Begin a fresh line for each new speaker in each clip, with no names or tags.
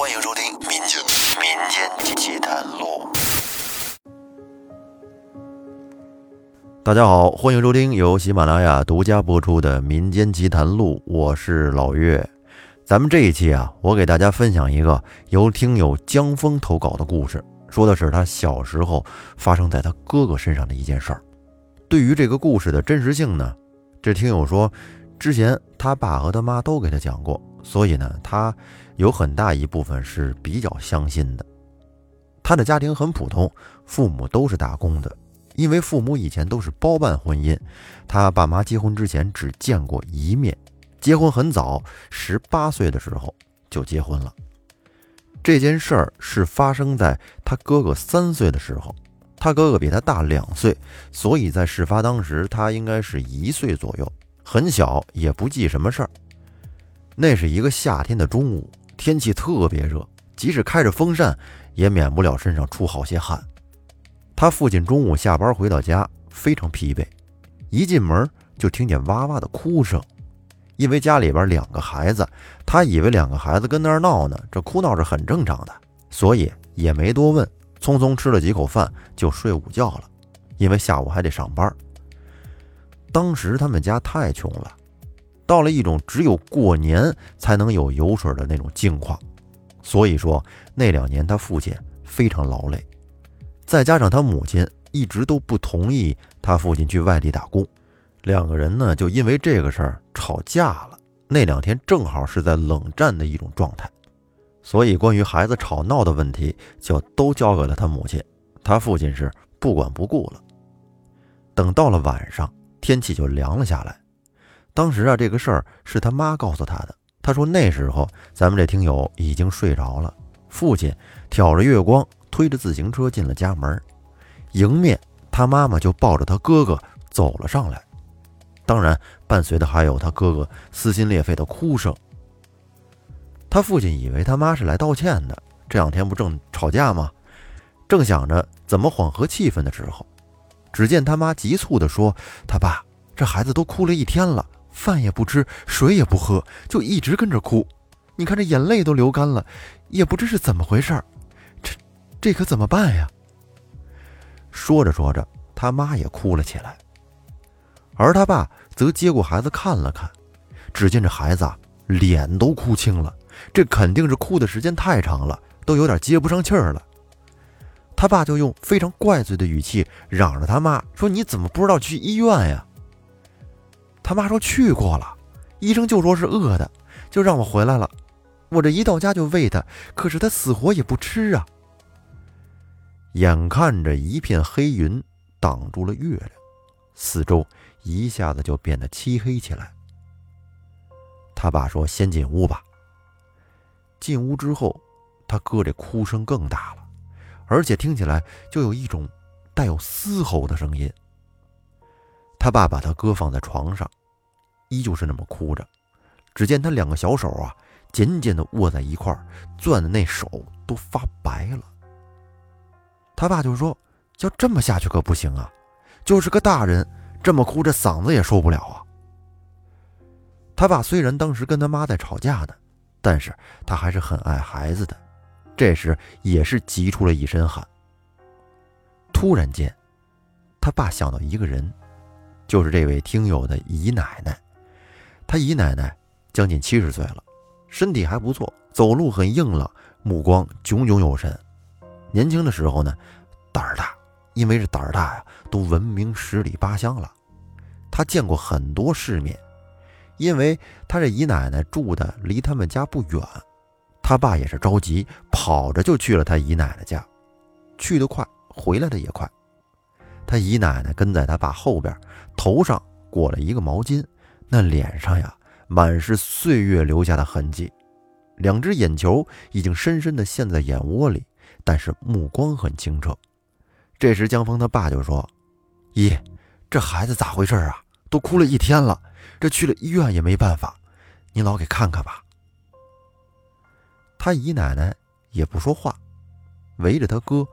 欢迎收听《民间民间奇谈录》。大家好，欢迎收听由喜马拉雅独家播出的《民间奇谈录》，我是老岳。咱们这一期啊，我给大家分享一个由听友江峰投稿的故事，说的是他小时候发生在他哥哥身上的一件事儿。对于这个故事的真实性呢，这听友说，之前他爸和他妈都给他讲过，所以呢，他有很大一部分是比较相信的。他的家庭很普通，父母都是打工的，因为父母以前都是包办婚姻，他爸妈结婚之前只见过一面。结婚很早，十八岁的时候就结婚了。这件事儿是发生在他哥哥三岁的时候，他哥哥比他大两岁，所以在事发当时他应该是一岁左右，很小，也不记什么事儿。那是一个夏天的中午，天气特别热，即使开着风扇，也免不了身上出好些汗。他父亲中午下班回到家，非常疲惫，一进门就听见哇哇的哭声。因为家里边两个孩子，他以为两个孩子跟那儿闹呢，这哭闹是很正常的，所以也没多问，匆匆吃了几口饭就睡午觉了。因为下午还得上班。当时他们家太穷了，到了一种只有过年才能有油水的那种境况，所以说那两年他父亲非常劳累，再加上他母亲一直都不同意他父亲去外地打工。两个人呢，就因为这个事儿吵架了。那两天正好是在冷战的一种状态，所以关于孩子吵闹的问题，就都交给了他母亲。他父亲是不管不顾了。等到了晚上，天气就凉了下来。当时啊，这个事儿是他妈告诉他的。他说那时候咱们这听友已经睡着了。父亲挑着月光，推着自行车进了家门，迎面他妈妈就抱着他哥哥走了上来。当然，伴随的还有他哥哥撕心裂肺的哭声。他父亲以为他妈是来道歉的，这两天不正吵架吗？正想着怎么缓和气氛的时候，只见他妈急促地说：“他爸，这孩子都哭了一天了，饭也不吃，水也不喝，就一直跟着哭。你看这眼泪都流干了，也不知是怎么回事。这，这可怎么办呀？”说着说着，他妈也哭了起来。而他爸则接过孩子看了看，只见这孩子啊脸都哭青了，这肯定是哭的时间太长了，都有点接不上气儿了。他爸就用非常怪罪的语气嚷着他妈说：“你怎么不知道去医院呀？”他妈说：“去过了，医生就说是饿的，就让我回来了。我这一到家就喂他，可是他死活也不吃啊。”眼看着一片黑云挡住了月亮，四周。一下子就变得漆黑起来。他爸说：“先进屋吧。”进屋之后，他哥这哭声更大了，而且听起来就有一种带有嘶吼的声音。他爸把他哥放在床上，依旧是那么哭着。只见他两个小手啊，紧紧的握在一块儿，攥的那手都发白了。他爸就说：“要这么下去可不行啊，就是个大人。”这么哭，这嗓子也受不了啊！他爸虽然当时跟他妈在吵架呢，但是他还是很爱孩子的。这时也是急出了一身汗。突然间，他爸想到一个人，就是这位听友的姨奶奶。他姨奶奶将近七十岁了，身体还不错，走路很硬朗，目光炯炯有神。年轻的时候呢，胆儿大。因为这胆儿大呀，都闻名十里八乡了。他见过很多世面，因为他这姨奶奶住的离他们家不远，他爸也是着急，跑着就去了他姨奶奶家，去得快，回来的也快。他姨奶奶跟在他爸后边，头上裹了一个毛巾，那脸上呀满是岁月留下的痕迹，两只眼球已经深深地陷在眼窝里，但是目光很清澈。这时，江峰他爸就说：“姨，这孩子咋回事啊？都哭了一天了，这去了医院也没办法，您老给看看吧。”他姨奶奶也不说话，围着他哥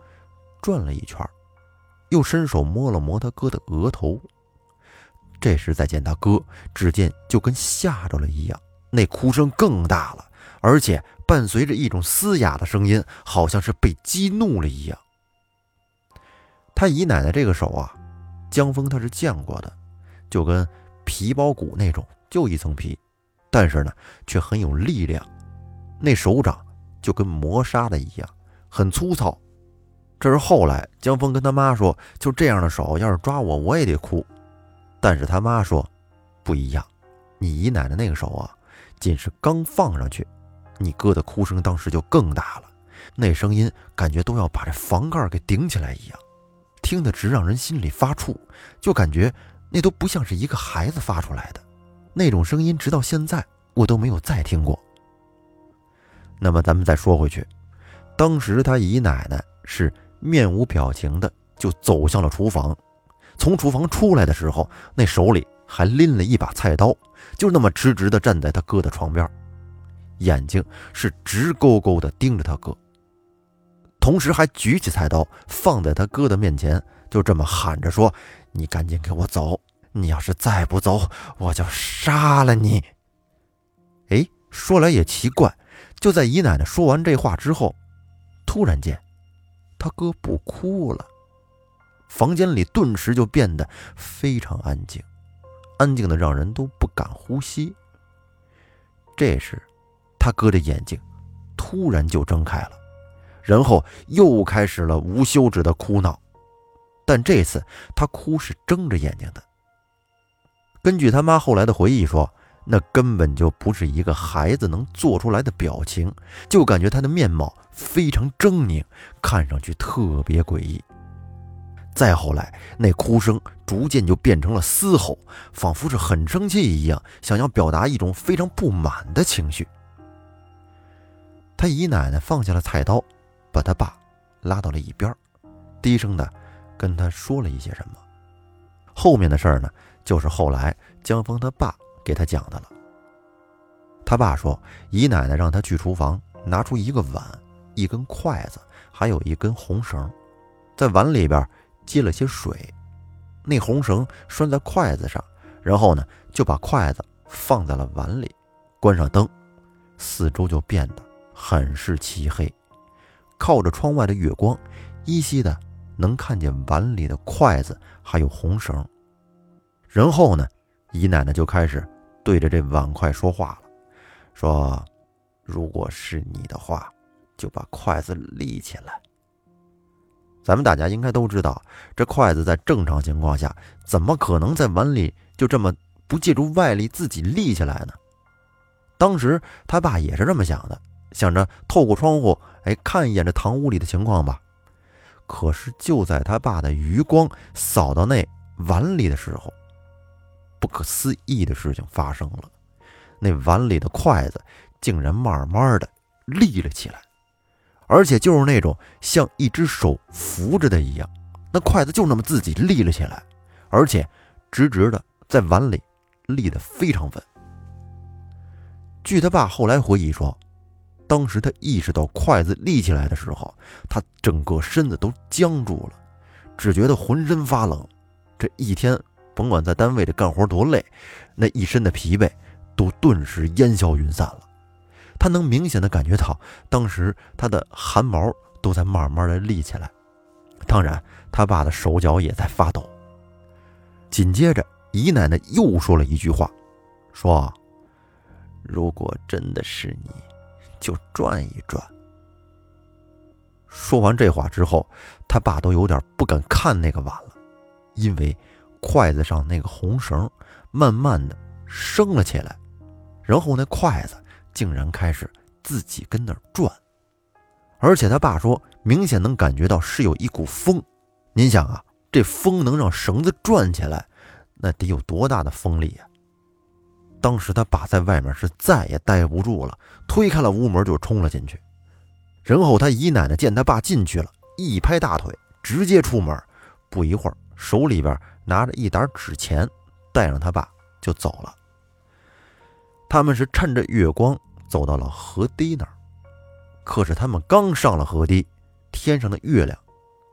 转了一圈，又伸手摸了摸他哥的额头。这时再见他哥，只见就跟吓着了一样，那哭声更大了，而且伴随着一种嘶哑的声音，好像是被激怒了一样。他姨奶奶这个手啊，江峰他是见过的，就跟皮包骨那种，就一层皮，但是呢，却很有力量。那手掌就跟磨砂的一样，很粗糙。这是后来江峰跟他妈说，就这样的手要是抓我，我也得哭。但是他妈说，不一样，你姨奶奶那个手啊，仅是刚放上去，你哥的哭声当时就更大了，那声音感觉都要把这房盖给顶起来一样，听得直让人心里发怵，就感觉那都不像是一个孩子发出来的那种声音，直到现在我都没有再听过。那么咱们再说回去，当时他姨奶奶是。面无表情的就走向了厨房，从厨房出来的时候，那手里还拎了一把菜刀，就那么直直的站在他哥的床边，眼睛是直勾勾的盯着他哥，同时还举起菜刀放在他哥的面前，就这么喊着说：“你赶紧给我走！你要是再不走，我就杀了你！”哎，说来也奇怪，就在姨奶奶说完这话之后，突然间。他哥不哭了，房间里顿时就变得非常安静，安静的让人都不敢呼吸。这时，他哥的眼睛突然就睁开了，然后又开始了无休止的哭闹，但这次他哭是睁着眼睛的。根据他妈后来的回忆说。那根本就不是一个孩子能做出来的表情，就感觉他的面貌非常狰狞，看上去特别诡异。再后来，那哭声逐渐就变成了嘶吼，仿佛是很生气一样，想要表达一种非常不满的情绪。他姨奶奶放下了菜刀，把他爸拉到了一边，低声的跟他说了一些什么。后面的事儿呢，就是后来江峰他爸。给他讲的了。他爸说，姨奶奶让他去厨房拿出一个碗、一根筷子，还有一根红绳，在碗里边接了些水，那红绳拴在筷子上，然后呢就把筷子放在了碗里，关上灯，四周就变得很是漆黑。靠着窗外的月光，依稀的能看见碗里的筷子还有红绳。然后呢，姨奶奶就开始。对着这碗筷说话了，说：“如果是你的话，就把筷子立起来。”咱们大家应该都知道，这筷子在正常情况下，怎么可能在碗里就这么不借助外力自己立起来呢？当时他爸也是这么想的，想着透过窗户，哎，看一眼这堂屋里的情况吧。可是就在他爸的余光扫到那碗里的时候，不可思议的事情发生了，那碗里的筷子竟然慢慢的立了起来，而且就是那种像一只手扶着的一样，那筷子就那么自己立了起来，而且直直的在碗里立得非常稳。据他爸后来回忆说，当时他意识到筷子立起来的时候，他整个身子都僵住了，只觉得浑身发冷，这一天。甭管在单位里干活多累，那一身的疲惫都顿时烟消云散了。他能明显的感觉到，当时他的汗毛都在慢慢的立起来。当然，他爸的手脚也在发抖。紧接着，姨奶奶又说了一句话，说：“如果真的是你，就转一转。”说完这话之后，他爸都有点不敢看那个碗了，因为。筷子上那个红绳慢慢的升了起来，然后那筷子竟然开始自己跟那儿转，而且他爸说明显能感觉到是有一股风。您想啊，这风能让绳子转起来，那得有多大的风力呀？当时他爸在外面是再也待不住了，推开了屋门就冲了进去。然后他姨奶奶见他爸进去了，一拍大腿，直接出门。不一会儿，手里边。拿着一沓纸钱，带上他爸就走了。他们是趁着月光走到了河堤那儿，可是他们刚上了河堤，天上的月亮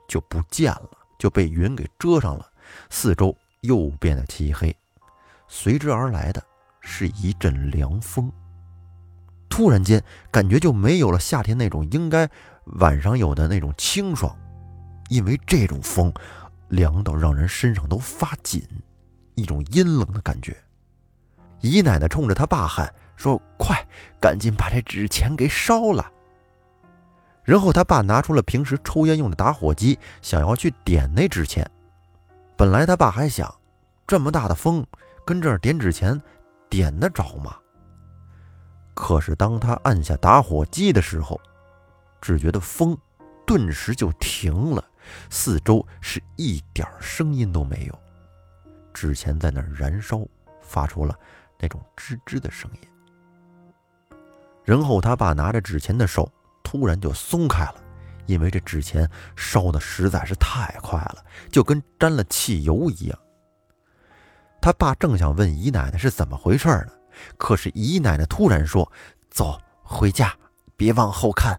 就不见了，就被云给遮上了，四周又变得漆黑，随之而来的是一阵凉风。突然间感觉就没有了夏天那种应该晚上有的那种清爽，因为这种风凉到让人身上都发紧，一种阴冷的感觉。姨奶奶冲着他爸喊说：“快，赶紧把这纸钱给烧了。”然后他爸拿出了平时抽烟用的打火机，想要去点那纸钱。本来他爸还想，这么大的风，跟这儿点纸钱，点得着吗？可是当他按下打火机的时候，只觉得风顿时就停了，四周是一点声音都没有，纸钱在那儿燃烧，发出了那种吱吱的声音。然后他爸拿着纸钱的手。突然就松开了，因为这纸钱烧的实在是太快了，就跟沾了汽油一样。他爸正想问姨奶奶是怎么回事呢，可是姨奶奶突然说：“走，回家，别往后看。”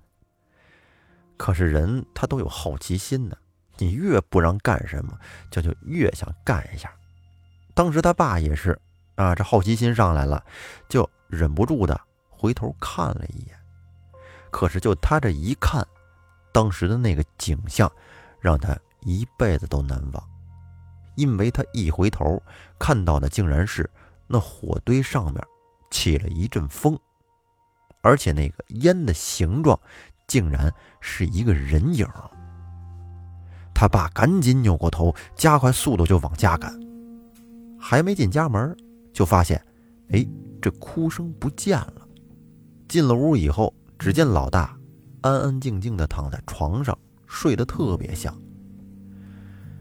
可是人他都有好奇心呢，你越不让干什么，就就越想干一下。当时他爸也是啊，这好奇心上来了，就忍不住的回头看了一眼。可是，就他这一看，当时的那个景象，让他一辈子都难忘。因为他一回头看到的，竟然是那火堆上面起了一阵风，而且那个烟的形状，竟然是一个人影。他爸赶紧扭过头，加快速度就往家赶。还没进家门，就发现，哎，这哭声不见了。进了屋以后。只见老大安安静静地躺在床上，睡得特别香。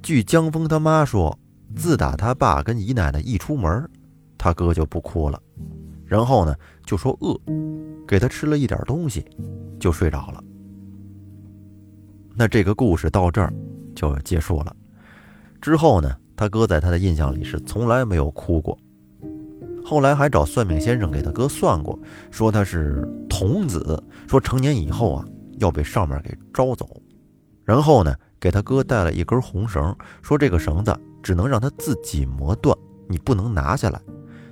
据江峰他妈说，自打他爸跟姨奶奶一出门，他哥就不哭了，然后呢就说饿，给他吃了一点东西，就睡着了。那这个故事到这儿就结束了。之后呢，他哥在他的印象里是从来没有哭过。后来还找算命先生给他哥算过，说他是童子，说成年以后啊要被上面给招走，然后呢给他哥带了一根红绳，说这个绳子只能让他自己磨断，你不能拿下来。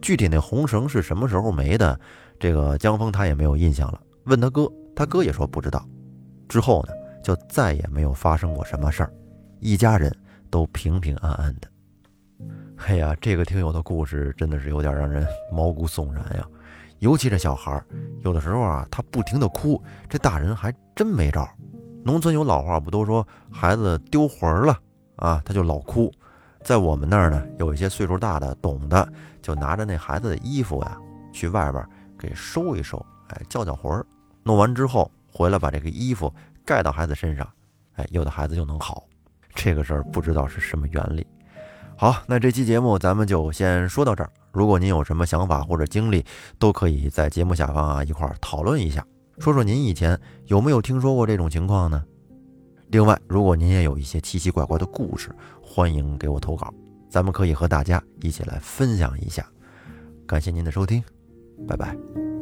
具体那红绳是什么时候没的，这个江峰他也没有印象了。问他哥，他哥也说不知道。之后呢就再也没有发生过什么事儿，一家人都平平安安的。哎呀，这个听友的故事真的是有点让人毛骨悚然呀！尤其这小孩儿，有的时候啊，他不停的哭，这大人还真没招。农村有老话不都说孩子丢魂儿了啊，他就老哭。在我们那儿呢，有一些岁数大的懂的，就拿着那孩子的衣服呀，去外边给收一收，哎，叫叫魂儿。弄完之后回来把这个衣服盖到孩子身上，哎，有的孩子就能好。这个事儿不知道是什么原理。好，那这期节目咱们就先说到这儿。如果您有什么想法或者经历，都可以在节目下方啊一块儿讨论一下，说说您以前有没有听说过这种情况呢？另外，如果您也有一些奇奇怪怪的故事，欢迎给我投稿，咱们可以和大家一起来分享一下。感谢您的收听，拜拜。